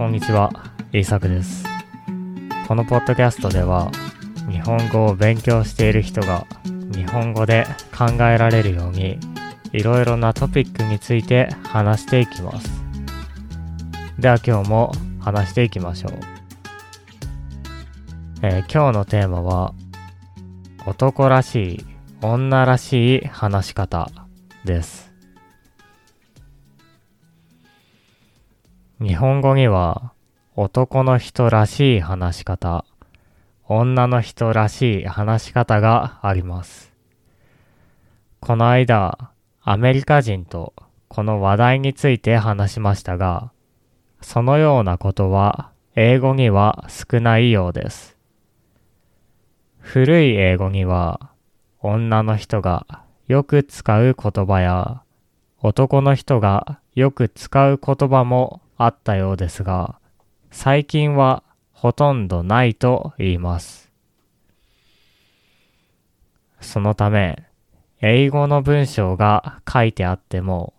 こんにちは、イーサクです。このポッドキャストでは、日本語を勉強している人が日本語で考えられるように、いろいろなトピックについて話していきます。では今日も話していきましょう。えー今日のテーマは、男らしい、女らしい話し方です。日本語には男の人らしい話し方、女の人らしい話し方があります。この間、アメリカ人とこの話題について話しましたが、そのようなことは英語には少ないようです。古い英語には女の人がよく使う言葉や男の人がよく使う言葉もあったようですが、最近はほとんどないと言います。そのため、英語の文章が書いてあっても、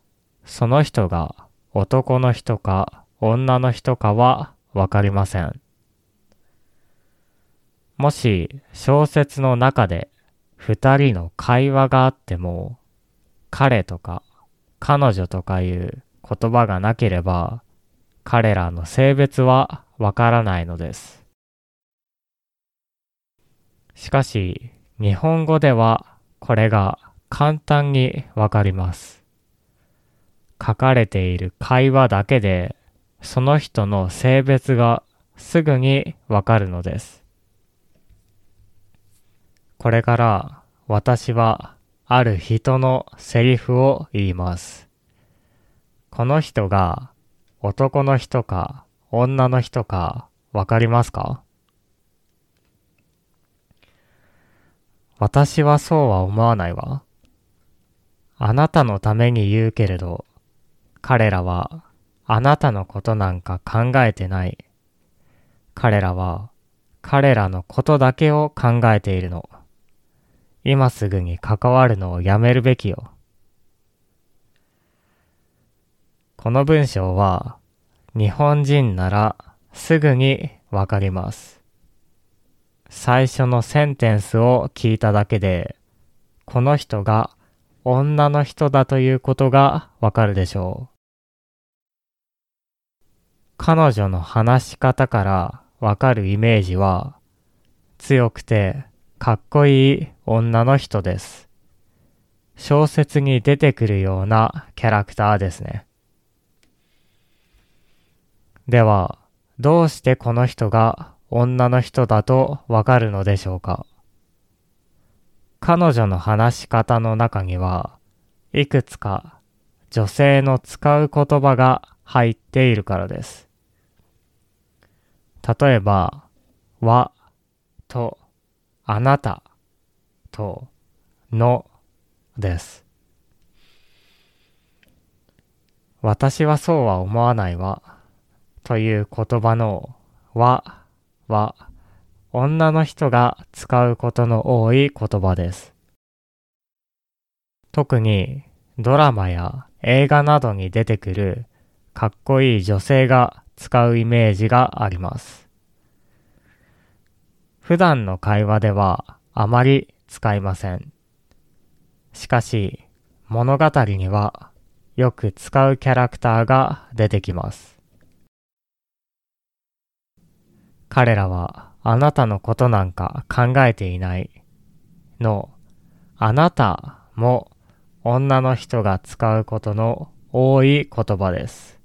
その人が男の人か女の人かはわかりません。もし小説の中で二人の会話があっても、彼とか彼女とかいう言葉がなければ、彼らの性別はわからないのです。しかし、日本語ではこれが簡単にわかります。書かれている会話だけで、その人の性別がすぐにわかるのです。これから私はある人のセリフを言います。この人が男の人か女の人かわかりますか？私はそうは思わないわ。あなたのために言うけれど、彼らはあなたのことなんか考えてない。彼らは彼らのことだけを考えているの。今すぐに関わるのをやめるべきよ。この文章は日本人ならすぐにわかります。最初のセンテンスを聞いただけで、この人が女の人だということがわかるでしょう。彼女の話し方からわかるイメージは、強くてかっこいい女の人です。小説に出てくるようなキャラクターですね。では、どうしてこの人が女の人だとわかるのでしょうか？彼女の話し方の中には、いくつか女性の使う言葉が入っているからです。例えば、は、と、あなた、と、の、です。私はそうは思わないわ。という言葉のはは女の人が使うことの多い言葉です。特にドラマや映画などに出てくるかっこいい女性が使うイメージがあります。普段の会話ではあまり使いません。しかし物語にはよく使うキャラクターが出てきます。彼らはあなたのことなんか考えていないのあなたも女の人が使うことの多い言葉です。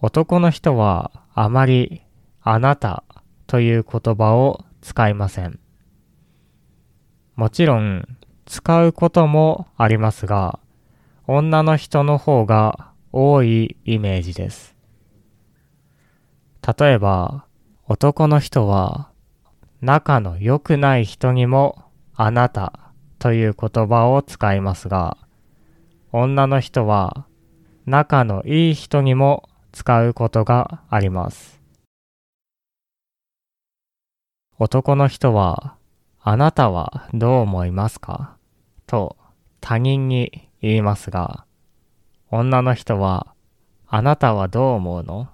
男の人はあまりあなたという言葉を使いません。もちろん使うこともありますが、女の人の方が多いイメージです。例えば、男の人は仲の良くない人にもあなたという言葉を使いますが、女の人は仲のいい人にも使うことがあります。男の人はあなたはどう思いますか？と他人に言いますが、女の人はあなたはどう思うの？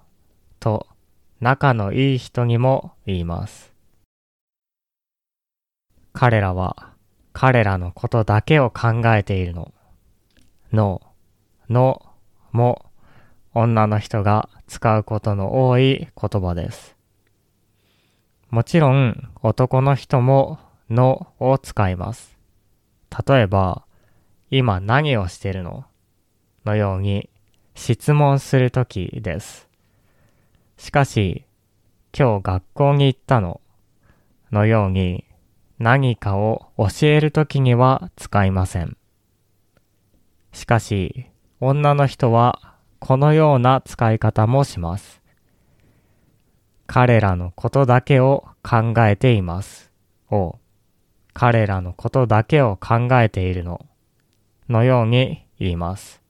仲のいい人にも言います。彼らは彼らのことだけを考えているの。の、の、も、女の人が使うことの多い言葉です。もちろん男の人ものを使います。例えば、今何をしてるの？のように質問するときです。しかし、今日学校に行ったののように何かを教えるときには使いません。しかし、女の人はこのような使い方もします。彼らのことだけを考えています。を、彼らのことだけを考えているの、のように言います。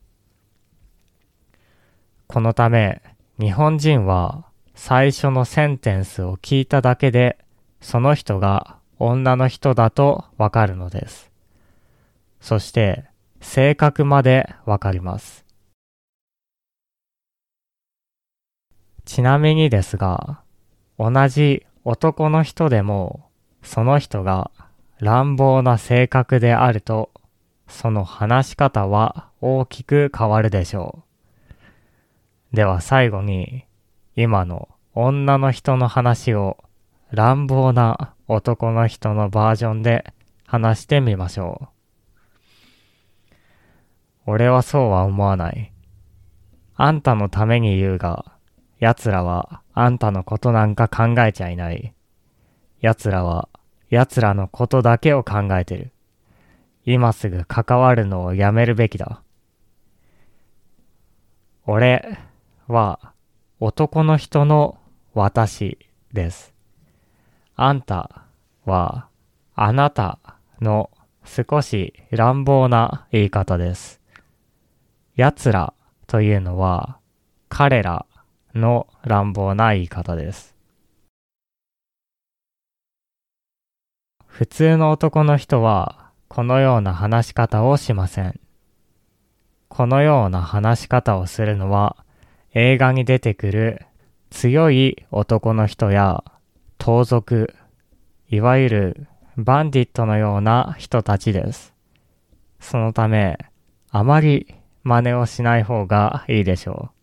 このため、日本人は最初のセンテンスを聞いただけで、その人が女の人だとわかるのです。そして、性格までわかります。ちなみにですが、同じ男の人でも、その人が乱暴な性格であると、その話し方は大きく変わるでしょう。では最後に、今の女の人の話を乱暴な男の人のバージョンで話してみましょう。俺はそうは思わない。あんたのために言うが、奴らはあんたのことなんか考えちゃいない。奴らは奴らのことだけを考えてる。今すぐ関わるのをやめるべきだ。俺は男の人の私です。あんたはあなたの少し乱暴な言い方です。奴らというのは彼らの乱暴な言い方です。普通の男の人はこのような話し方をしません。このような話し方をするのは映画に出てくる強い男の人や盗賊、いわゆるバンディットのような人たちです。そのため、あまり真似をしない方がいいでしょう。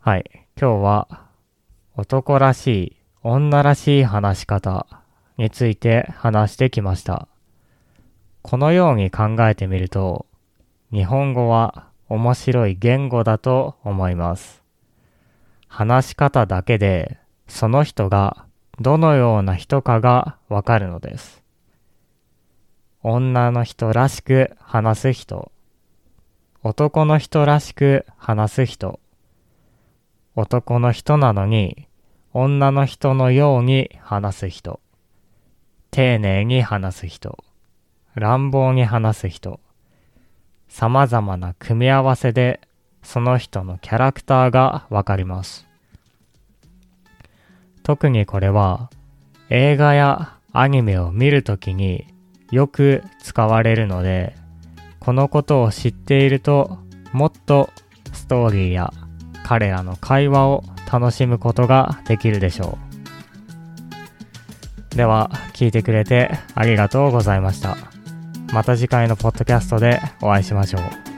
はい。今日は男らしい、女らしい話し方について話してきました。このように考えてみると、日本語は面白い言語だと思います。話し方だけでその人がどのような人かがわかるのです。女の人らしく話す人、男の人らしく話す人、男の人なのに女の人のように話す人、丁寧に話す人、乱暴に話す人、様々な組み合わせでその人のキャラクターがわかります。特にこれは映画やアニメを見るときによく使われるので、このことを知っているともっとストーリーや彼らの会話を楽しむことができるでしょう。では、聞いてくれてありがとうございました。また次回のポッドキャストでお会いしましょう。